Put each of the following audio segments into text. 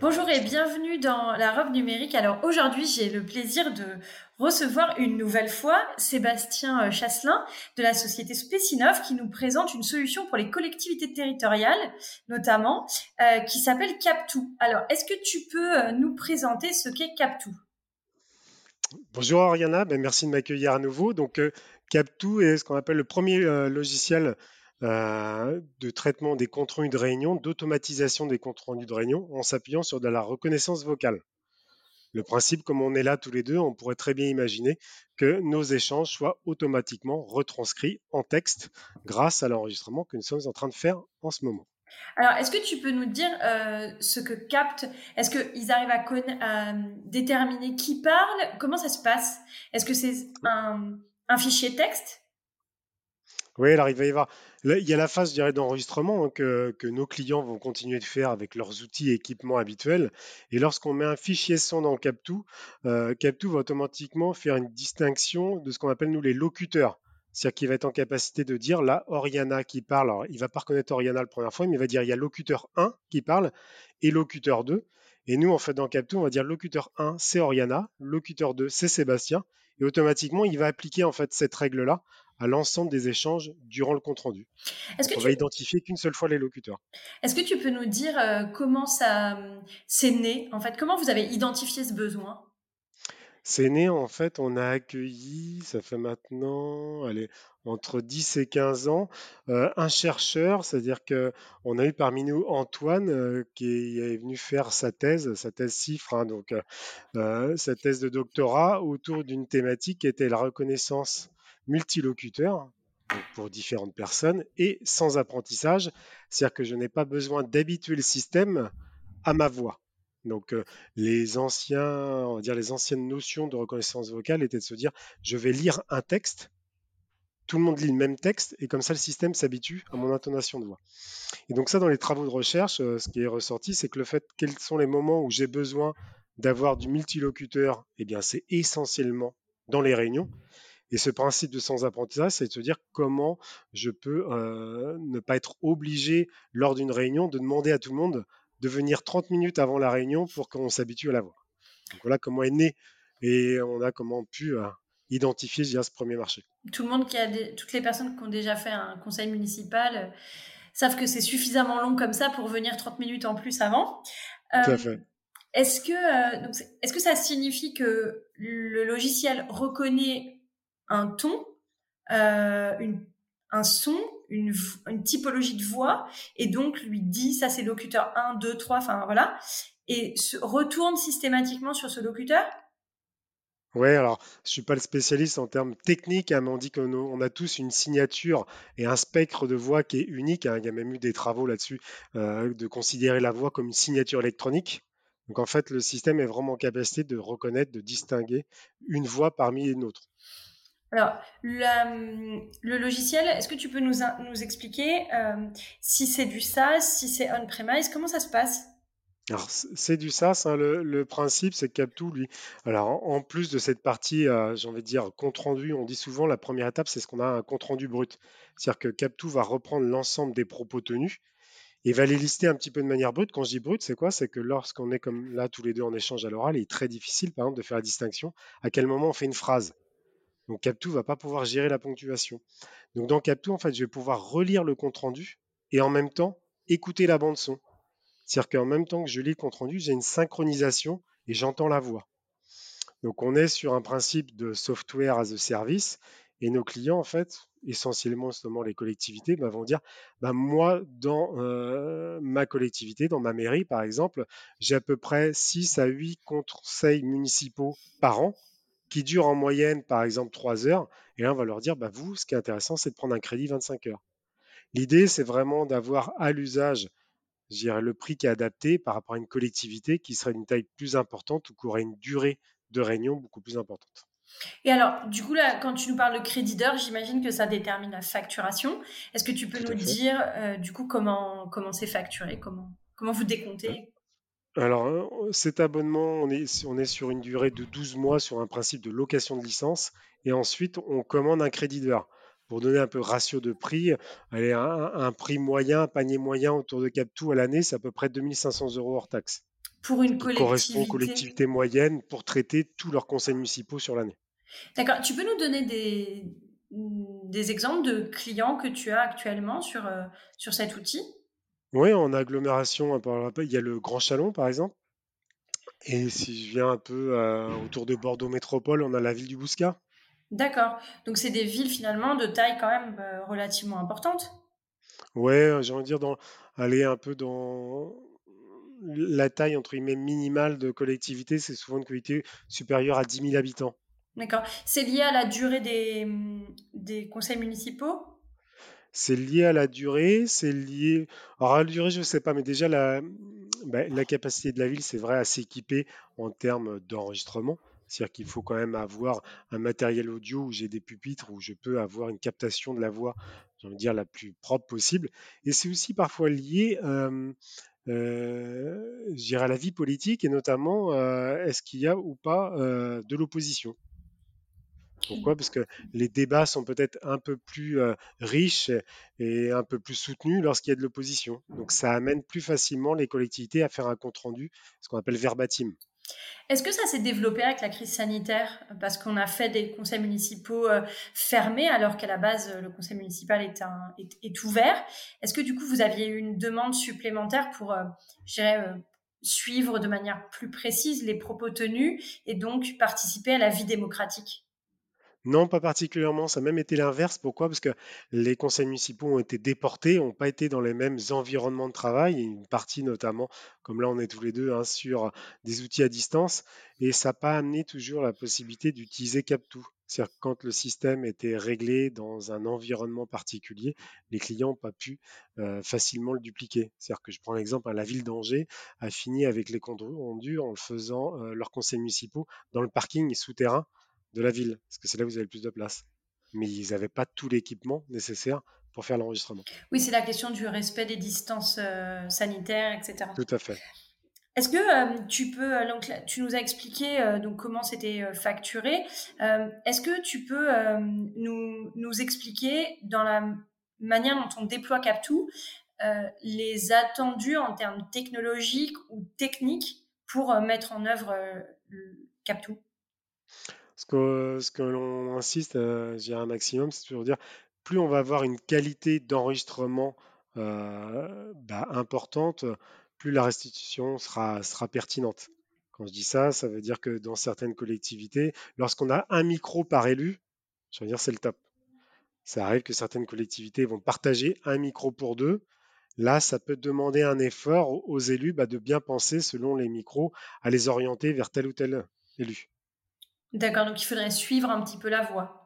Bonjour et bienvenue dans la robe numérique. Alors aujourd'hui, j'ai le plaisir de recevoir une nouvelle fois Sébastien euh, Chasselin de la société Spécinov qui nous présente une solution pour les collectivités territoriales, notamment, euh, qui s'appelle Cap2. Alors, est-ce que tu peux euh, nous présenter ce qu'est Cap2 Bonjour Ariana, ben, merci de m'accueillir à nouveau. Donc, Cap2 est ce qu'on appelle le premier logiciel euh, de traitement des comptes rendus de réunion, d'automatisation des comptes rendus de réunion en s'appuyant sur de la reconnaissance vocale. Le principe, comme on est là tous les deux, on pourrait très bien imaginer que nos échanges soient automatiquement retranscrits en texte grâce à l'enregistrement que nous sommes en train de faire en ce moment. Alors, est-ce que tu peux nous dire euh, ce que capte Est-ce qu'ils arrivent à, déterminer qui parle? Comment ça se passe? Est-ce que c'est un, un fichier texte? Oui, il va y avoir il y a la phase d'enregistrement hein, que, nos clients vont continuer de faire avec leurs outils et équipements habituels. Et lorsqu'on met un fichier son dans Cap2, euh, Cap2 va automatiquement faire une distinction de ce qu'on appelle nous les locuteurs. C'est-à-dire qu'il va être en capacité de dire là, Oriana qui parle. Alors, il va pas reconnaître Oriana la première fois, mais il va dire il y a locuteur 1 qui parle et locuteur 2. Et nous, en fait, dans Cap2, on va dire locuteur 1, c'est Oriana, locuteur 2, c'est Sébastien. Et automatiquement, il va appliquer en fait cette règle-là à l'ensemble des échanges durant le compte-rendu. On va identifier qu'une seule fois les locuteurs. Est-ce que tu peux nous dire euh, comment ça s'est né En fait, comment vous avez identifié ce besoin? C'est né, en fait, on a accueilli, ça fait maintenant allez, entre 10 et 15 ans, euh, un chercheur, c'est-à-dire qu'on a eu parmi nous Antoine euh, qui est venu faire sa thèse, sa thèse CIFRE, hein, donc sa thèse de doctorat autour d'une thématique qui était la reconnaissance multilocuteur pour différentes personnes et sans apprentissage, c'est-à-dire que je n'ai pas besoin d'habituer le système à ma voix. Donc euh, les anciens, on va dire les anciennes notions de reconnaissance vocale étaient de se dire je vais lire un texte, tout le monde lit le même texte et comme ça le système s'habitue à mon intonation de voix. Et donc ça dans les travaux de recherche, euh, ce qui est ressorti, c'est que le fait quels sont les moments où j'ai besoin d'avoir du multilocuteur, eh bien c'est essentiellement dans les réunions. Et ce principe de sans apprentissage, c'est de se dire comment je peux euh, ne pas être obligé lors d'une réunion de demander à tout le monde de venir 30 minutes avant la réunion pour qu'on s'habitue à la voix. Donc voilà comment est né et on a comment pu euh, identifier ce premier marché. Tout le monde qui a toutes les personnes qui ont déjà fait un conseil municipal euh, savent que c'est suffisamment long comme ça pour venir 30 minutes en plus avant. Tout à fait. Est-ce que, est-ce que ça signifie que le logiciel reconnaît un ton, euh, un son, une, typologie de voix, et donc lui dit ça c'est locuteur 1, 2, 3, enfin voilà, et se retourne systématiquement sur ce locuteur oui, alors je suis pas le spécialiste en termes techniques, hein, mais on dit qu'on a tous une signature et un spectre de voix qui est unique. Hein. Il y a même eu des travaux là-dessus euh, de considérer la voix comme une signature électronique. Donc en fait, le système est vraiment en capacité de reconnaître, de distinguer une voix parmi une autre. Alors, le logiciel, est-ce que tu peux nous, nous expliquer euh, si c'est du SaaS, si c'est on-premise, comment ça se passe? Alors, c'est du SaaS. Hein, le, principe, c'est que Cap2, lui, alors en, plus de cette partie, euh, j'ai envie de dire, compte rendu, on dit souvent la première étape, c'est ce qu'on a un compte rendu brut. C'est-à-dire que Cap2 va reprendre l'ensemble des propos tenus et va les lister un petit peu de manière brute. Quand je dis brute, c'est quoi? C'est que lorsqu'on est comme là, tous les deux en échange à l'oral, il est très difficile, par exemple, de faire la distinction à quel moment on fait une phrase. Donc Cap2 va pas pouvoir gérer la ponctuation. Donc dans Cap2, en fait, je vais pouvoir relire le compte rendu et en même temps écouter la bande son. C'est-à-dire qu'en même temps que je lis le compte rendu, j'ai une synchronisation et j'entends la voix. Donc on est sur un principe de software as a service et nos clients, en fait, essentiellement seulement les collectivités, bah, vont dire bah, moi, dans euh, ma collectivité, dans ma mairie par exemple, j'ai à peu près 6 à 8 conseils municipaux par an qui dure en moyenne, par exemple, 3 heures. Et là, on va leur dire, bah, vous, ce qui est intéressant, c'est de prendre un crédit 25 heures. L'idée, c'est vraiment d'avoir à l'usage le prix qui est adapté par rapport à une collectivité qui serait d'une taille plus importante ou qui aurait une durée de réunion beaucoup plus importante. Et alors, du coup, là, quand tu nous parles de crédit d'heure, j'imagine que ça détermine la facturation. Est-ce que tu peux nous dire, euh, du coup, comment comment c'est facturé, comment comment vous décomptez? Alors, euh, cet abonnement, on est, on est sur une durée de 12 mois sur un principe de location de licence et ensuite on commande un crédit d'heure. Pour donner un peu ratio de prix, allez, un, un prix moyen, un panier moyen autour de Captou à l'année, c'est à peu près 2500 euros hors taxe. Pour une collectivité. correspond aux collectivités moyennes pour traiter tous leurs conseils municipaux sur l'année. D'accord. Tu peux nous donner des, des exemples de clients que tu as actuellement sur, euh, sur cet outil? Oui, en agglomération, il y a le Grand Chalon, par exemple. Et si je viens un peu euh, autour de Bordeaux Métropole, on a la ville du Bouscat. D'accord. Donc, c'est des villes finalement de taille quand même euh, relativement importante? Ouais, j'ai envie de dire, dans, aller un peu dans la taille entre guillemets minimale de collectivité, c'est souvent une collectivité supérieure à 10 000 habitants. D'accord. C'est lié à la durée des, des conseils municipaux? C'est lié à la durée, c'est lié. Alors, à la durée, je ne sais pas, mais déjà, la, bah, la capacité de la ville, c'est vrai, à s'équiper en termes d'enregistrement. C'est-à-dire qu'il faut quand même avoir un matériel audio où j'ai des pupitres, où je peux avoir une captation de la voix, j'ai envie de dire, la plus propre possible. Et c'est aussi parfois lié euh, euh, je dirais à la vie politique et notamment euh, est-ce qu'il y a ou pas euh, de l'opposition. Pourquoi? Parce que les débats sont peut-être un peu plus riches et un peu plus soutenus lorsqu'il y a de l'opposition. Donc ça amène plus facilement les collectivités à faire un compte-rendu, ce qu'on appelle verbatim. Est-ce que ça s'est développé avec la crise sanitaire? Parce qu'on a fait des conseils municipaux euh, fermés alors qu'à la base, le conseil municipal est, est, ouvert. Est-ce que du coup, vous aviez eu une demande supplémentaire pour, euh, je dirais, euh, suivre de manière plus précise les propos tenus et donc participer à la vie démocratique? Non, pas particulièrement. Ça a même été l'inverse. Pourquoi? Parce que les conseils municipaux ont été déportés, n'ont pas été dans les mêmes environnements de travail. Une partie notamment, comme là on est tous les deux, hein, sur des outils à distance. Et ça n'a pas amené toujours la possibilité d'utiliser Captou. C'est-à-dire que quand le système était réglé dans un environnement particulier, les clients n'ont pas pu euh, facilement le dupliquer. C'est-à-dire que je prends l'exemple, hein, la ville d'Angers a fini avec les comptes rendus en faisant euh, leurs conseils municipaux dans le parking souterrain de la ville, parce que c'est là où vous avez le plus de place. Mais ils n'avaient pas tout l'équipement nécessaire pour faire l'enregistrement. Oui, c'est la question du respect des distances euh, sanitaires, etc. Tout à fait. Est-ce que euh, tu peux, euh, donc, tu nous as expliqué donc comment c'était facturé. Est-ce que tu peux nous, nous, expliquer dans la manière dont on déploie Captou les attendus en termes technologiques ou techniques pour mettre en œuvre Captou ce que, l'on insiste, euh, un maximum, c'est toujours dire, plus on va avoir une qualité d'enregistrement euh, bah, importante, plus la restitution sera, sera pertinente. Quand je dis ça, ça veut dire que dans certaines collectivités, lorsqu'on a un micro par élu, je veux dire, c'est le top. Ça arrive que certaines collectivités vont partager un micro pour deux. Là, ça peut demander un effort aux élus bah, de bien penser, selon les micros, à les orienter vers tel ou tel élu. D'accord, donc il faudrait suivre un petit peu la voix.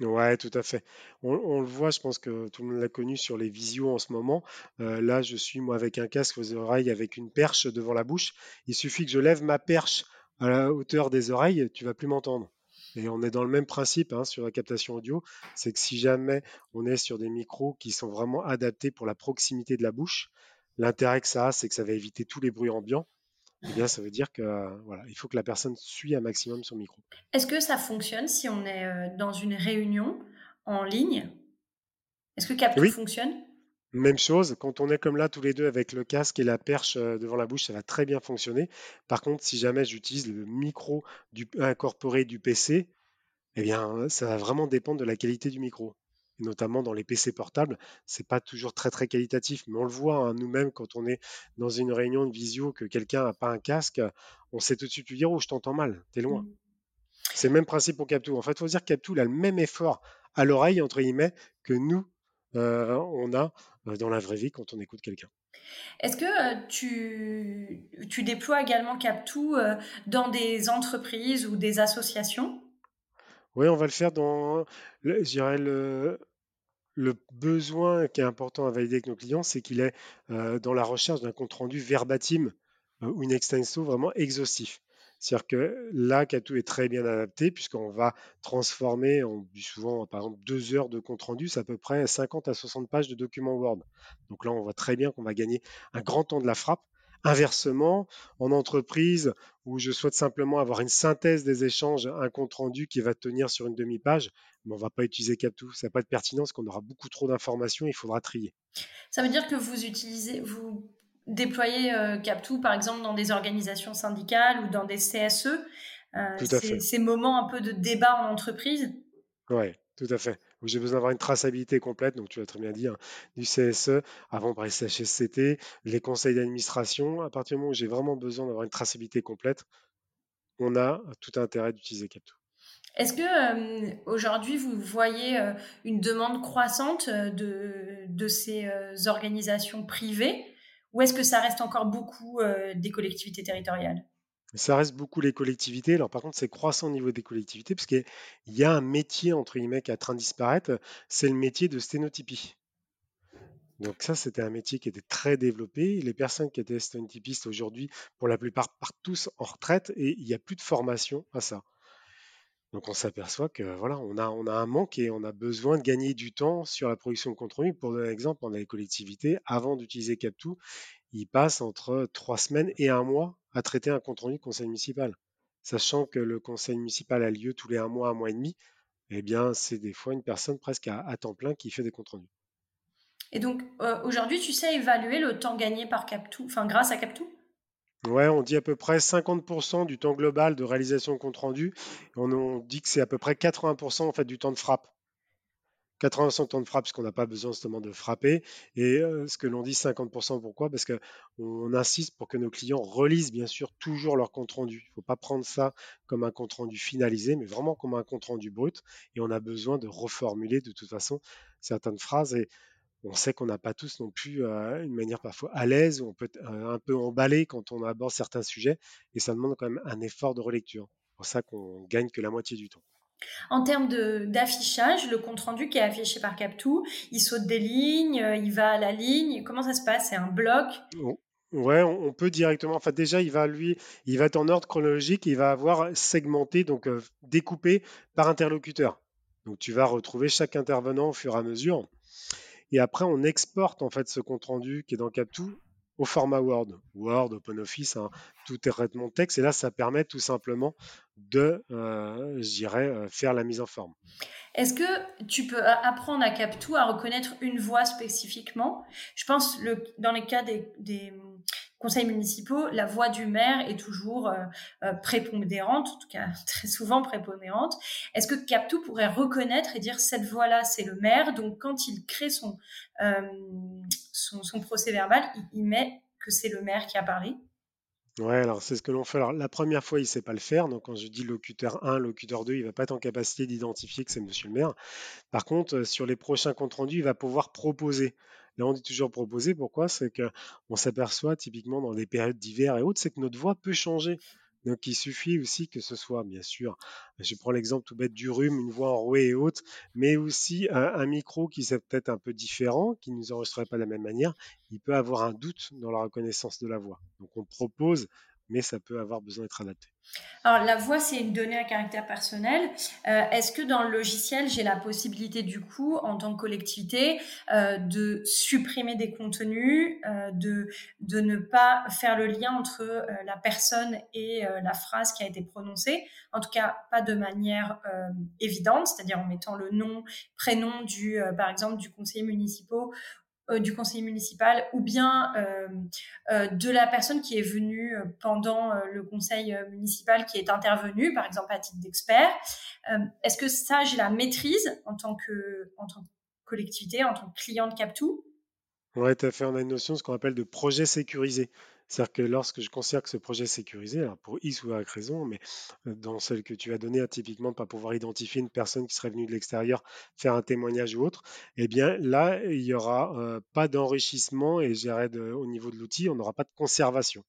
Ouais, tout à fait. On, le voit, je pense que tout le monde l'a connu sur les visios en ce moment. Euh, là, je suis moi avec un casque aux oreilles, avec une perche devant la bouche. Il suffit que je lève ma perche à la hauteur des oreilles, tu vas plus m'entendre. Et on est dans le même principe hein, sur la captation audio, c'est que si jamais on est sur des micros qui sont vraiment adaptés pour la proximité de la bouche, l'intérêt que ça a, c'est que ça va éviter tous les bruits ambiants eh bien, ça veut dire que voilà, il faut que la personne suit un maximum son micro. Est-ce que ça fonctionne si on est euh, dans une réunion en ligne? Est-ce que Capture fonctionne? Même chose, quand on est comme là tous les deux avec le casque et la perche euh, devant la bouche, ça va très bien fonctionner. Par contre, si jamais j'utilise le micro du, incorporé du PC, eh bien, ça va vraiment dépendre de la qualité du micro notamment dans les PC portables, c'est pas toujours très très qualitatif, mais on le voit hein, nous-mêmes quand on est dans une réunion de visio que quelqu'un n'a pas un casque, on sait tout de suite lui dire oh je t'entends mal, t'es loin. Mmh. C'est le même principe pour Captou. En fait, il faut dire que Captou a le même effort à l'oreille entre guillemets que nous euh, on a euh, dans la vraie vie quand on écoute quelqu'un. Est-ce que euh, tu, tu, déploies également Captou dans des entreprises ou des associations? Oui, on va le faire dans, le, besoin qui est important à valider avec nos clients, c'est qu'il est euh, dans la recherche d'un compte rendu verbatim euh, ou une extenso vraiment exhaustif. C'est-à-dire que là, Katou est très bien adapté puisqu'on va transformer, on souvent par exemple deux heures de compte rendu, c'est à peu près 50 à 60 pages de documents Word. Donc là, on voit très bien qu'on va gagner un grand temps de la frappe. Inversement, en entreprise où je souhaite simplement avoir une synthèse des échanges, un compte rendu qui va tenir sur une demi-page, mais on ne va pas utiliser Captou. Ça n'a pas de pertinence, qu'on aura beaucoup trop d'informations, il faudra trier. Ça veut dire que vous utilisez, vous déployez euh, Captou, par exemple, dans des organisations syndicales ou dans des CSE. Euh, ces moments un peu de débat en entreprise? Oui, tout à fait j'ai besoin d'avoir une traçabilité complète, donc tu as très bien dit, hein, du CSE, avant par les CHSCT, les conseils d'administration. À partir du moment où j'ai vraiment besoin d'avoir une traçabilité complète, on a tout intérêt d'utiliser Capto. Est-ce que euh, aujourd'hui vous voyez euh, une demande croissante euh, de ces organisations privées? Ou est-ce que ça reste encore beaucoup des collectivités territoriales? Ça reste beaucoup les collectivités. Alors par contre, c'est croissant au niveau des collectivités, parce qu'il y a un métier, entre guillemets, qui est en train de disparaître, c'est le métier de sténotypie. Donc ça, c'était un métier qui était très développé. Les personnes qui étaient sténotypistes aujourd'hui, pour la plupart, partent tous en retraite et il n'y a plus de formation à ça. Donc on s'aperçoit que voilà, on a, on un manque et on a besoin de gagner du temps sur la production de contenu. Pour donner un exemple, on a les collectivités, avant d'utiliser Captou, ils passent entre trois semaines et un mois à traiter un compte rendu conseil municipal. Sachant que le conseil municipal a lieu tous les un mois, un mois et demi, eh bien, c'est des fois une personne presque à, temps plein qui fait des comptes rendus. Et donc, euh, aujourd'hui, tu sais évaluer le temps gagné par Captou, enfin, grâce à Captou Ouais, on dit à peu près 50% du temps global de réalisation de compte rendu. On, on dit que c'est à peu près 80% en fait du temps de frappe. 80% de temps de frappe, parce qu'on n'a pas besoin justement de frapper. Et euh, ce que l'on dit 50%, pourquoi? Parce qu'on insiste pour que nos clients relisent bien sûr toujours leur compte rendu. Il ne faut pas prendre ça comme un compte rendu finalisé, mais vraiment comme un compte rendu brut. Et on a besoin de reformuler de toute façon certaines phrases. Et on sait qu'on n'a pas tous non plus euh, une manière parfois à l'aise, ou on peut être euh, un peu emballé quand on aborde certains sujets. Et ça demande quand même un effort de relecture. C'est pour ça qu'on gagne que la moitié du temps. En termes d'affichage, le compte-rendu qui est affiché par Captou, il saute des lignes, euh, il va à la ligne. Comment ça se passe? C'est un bloc? Ouais, on peut directement. En fait, déjà, il va lui, il va être en ordre chronologique. Il va avoir segmenté, donc euh, découpé par interlocuteur. Donc, tu vas retrouver chaque intervenant au fur et à mesure. Et après, on exporte en fait ce compte rendu qui est dans Captou au format Word. Word, OpenOffice, hein, tout est traitement de texte. Et là, ça permet tout simplement de, euh, je dirais, euh, faire la mise en forme. Est-ce que tu peux apprendre à Captou à reconnaître une voix spécifiquement? Je pense le, dans les cas des, conseils municipaux, la voix du maire est toujours euh, prépondérante, en tout cas très souvent prépondérante. Est-ce que Captou pourrait reconnaître et dire cette voix-là, c'est le maire? Donc quand il crée son, son, procès verbal, il met que c'est le maire qui a parlé Ouais, alors c'est ce que l'on fait. Alors la première fois, il sait pas le faire. Donc quand je dis locuteur 1, locuteur 2, il va pas être en capacité d'identifier que c'est monsieur le maire. Par contre, euh, sur les prochains comptes rendus, il va pouvoir proposer. Là, on dit toujours proposer. Pourquoi? C'est qu'on s'aperçoit typiquement dans des périodes d'hiver et autres, c'est que notre voix peut changer. Donc il suffit aussi que ce soit, bien sûr, je prends l'exemple tout bête du rhume, une voix enrouée et haute, mais aussi un, micro qui c'est peut-être un peu différent, qui ne nous enregistrerait pas de la même manière. Il peut avoir un doute dans la reconnaissance de la voix. Donc on propose mais ça peut avoir besoin d'être adapté. Alors la voix, c'est une donnée à caractère personnel. Euh, est-ce que dans le logiciel, j'ai la possibilité du coup, en tant que collectivité, euh, de supprimer des contenus, euh, de, de ne pas faire le lien entre la personne et la phrase qui a été prononcée? En tout cas, pas de manière évidente, c'est-à-dire en mettant le nom, prénom du, par exemple, du conseiller municipal du conseiller municipal ou bien euh, euh, de la personne qui est venue pendant le conseil municipal qui est intervenu, par exemple à titre d'expert. Est-ce que ça, j'ai la maîtrise en tant que, en tant que collectivité, en tant que client de Captou Oui, tout à fait. On a une notion, ce qu'on appelle de projet sécurisé. C'est-à-dire que lorsque je considère que ce projet est sécurisé, pour X ou Y raison, mais euh, dans celle que tu as donnée, hein, typiquement de ne pas pouvoir identifier une personne qui serait venue de l'extérieur faire un témoignage ou autre, eh bien là, il n'y aura euh, pas d'enrichissement et j'irai au niveau de l'outil, on n'aura pas de conservation.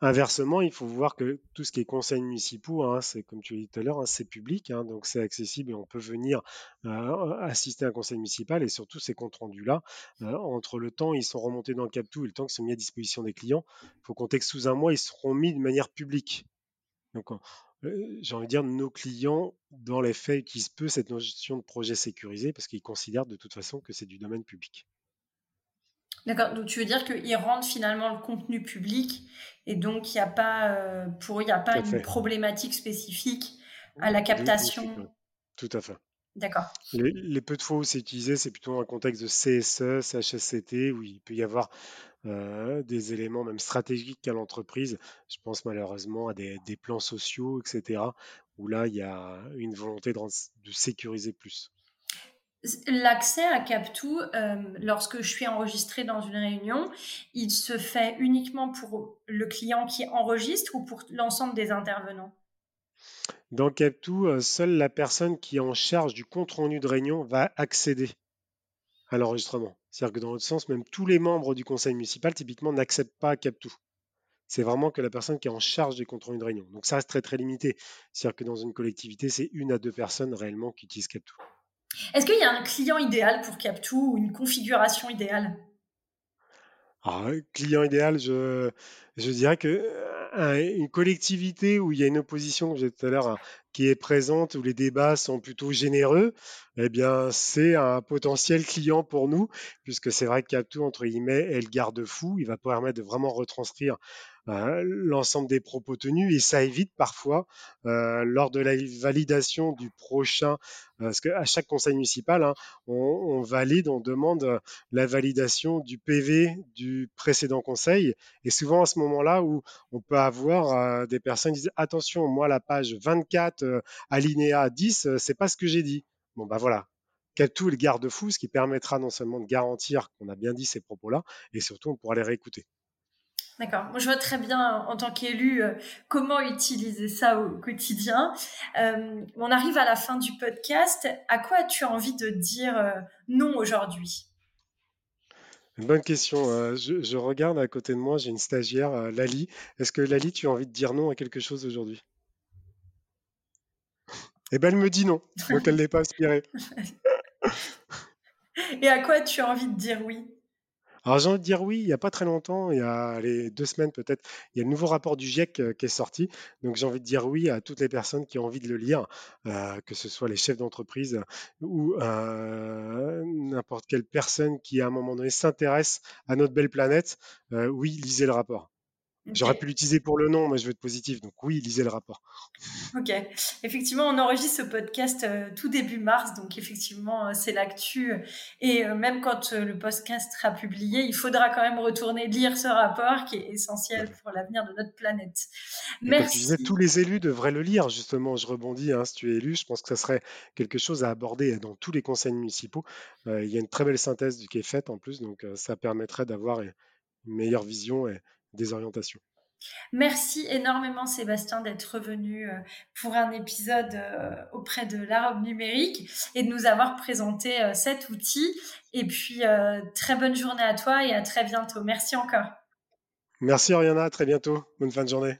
Inversement, il faut voir que tout ce qui est conseils municipaux, hein, c'est comme tu l'as dit tout à l'heure, hein, c'est public, hein, donc c'est accessible et on peut venir euh, assister à un conseil municipal et surtout ces comptes rendus-là, euh, entre le temps ils sont remontés dans le Cap2 et le temps qu'ils sont mis à disposition des clients, il faut compter que sous un mois, ils seront mis de manière publique. Donc euh, j'ai envie de dire, nos clients, dans les faits, utilisent peu cette notion de projet sécurisé parce qu'ils considèrent de toute façon que c'est du domaine public. D'accord, donc tu veux dire qu'ils rendent finalement le contenu public et donc il n'y a pas, euh, pour il n'y a pas une problématique spécifique à la captation. Tout à fait. D'accord. Les, peu de fois où c'est utilisé, c'est plutôt dans un contexte de CSE, CHSCT, où il peut y avoir euh, des éléments même stratégiques à l'entreprise. Je pense malheureusement à des, plans sociaux, etc., où là, il y a une volonté de sécuriser plus. L'accès à Captou, euh, lorsque je suis enregistré dans une réunion, il se fait uniquement pour le client qui enregistre ou pour l'ensemble des intervenants? Dans Captou, euh, seule la personne qui est en charge du compte rendu de réunion va accéder à l'enregistrement. C'est-à-dire que dans l'autre sens, même tous les membres du conseil municipal, typiquement, n'acceptent pas Captou. C'est vraiment que la personne qui est en charge des comptes rendus de réunion. Donc ça reste très très limité. C'est-à-dire que dans une collectivité, c'est une à deux personnes réellement qui utilisent Captou. Est-ce qu'il y a un client idéal pour Captou ou une configuration idéale? Alors, client idéal, je, dirais que euh, une collectivité où il y a une opposition, comme j'ai tout à l'heure, hein, qui est présente, où les débats sont plutôt généreux, eh bien, c'est un potentiel client pour nous, puisque c'est vrai que Captou, entre guillemets, est le garde-fou. Il va permettre de vraiment retranscrire l'ensemble des propos tenus et ça évite parfois euh, lors de la validation du prochain, euh, parce qu'à chaque conseil municipal, hein, on, valide, on demande la validation du PV du précédent conseil et souvent à ce moment-là où on peut avoir des personnes qui disent attention, moi la page 24 alinéa 10, c'est pas ce que j'ai dit. Bon bah voilà, tout le garde-fou, ce qui permettra non seulement de garantir qu'on a bien dit ces propos-là, et surtout on pourra les réécouter. D'accord. Moi, je vois très bien en tant qu'élu euh, comment utiliser ça au quotidien. Euh, on arrive à la fin du podcast. À quoi as-tu envie de dire euh, non aujourd'hui? Une bonne question. Je, regarde à côté de moi, j'ai une stagiaire, Lali. Est-ce que Lali, tu as envie de dire non à quelque chose aujourd'hui? Eh bien, elle me dit non, donc elle n'est pas aspirée. Et à quoi tu as envie de dire oui? Alors j'ai envie de dire oui, il n'y a pas très longtemps, il y a les deux semaines peut-être, il y a le nouveau rapport du GIEC euh, qui est sorti. Donc j'ai envie de dire oui à toutes les personnes qui ont envie de le lire, euh, que ce soit les chefs d'entreprise ou euh, n'importe quelle personne qui à un moment donné s'intéresse à notre belle planète. oui, lisez le rapport. J'aurais pu l'utiliser pour le nom, mais je veux être positif. Donc oui, lisez le rapport. Ok. Effectivement, on enregistre ce podcast euh, tout début mars, donc effectivement, euh, c'est l'actu. Et euh, même quand le podcast sera publié, il faudra quand même retourner lire ce rapport qui est essentiel pour l'avenir de notre planète. Merci. disais, tous les élus devraient le lire, justement. Je rebondis, hein, si tu es élu, je pense que ça serait quelque chose à aborder dans tous les conseils municipaux. il y a une très belle synthèse qui est faite en plus, donc ça permettrait d'avoir une meilleure vision et des orientations. Merci énormément Sébastien d'être revenu euh, pour un épisode euh, auprès de la robe numérique et de nous avoir présenté euh, cet outil. Et puis, très bonne journée à toi et à très bientôt. Merci encore. Merci Oriana, à très bientôt. Bonne fin de journée.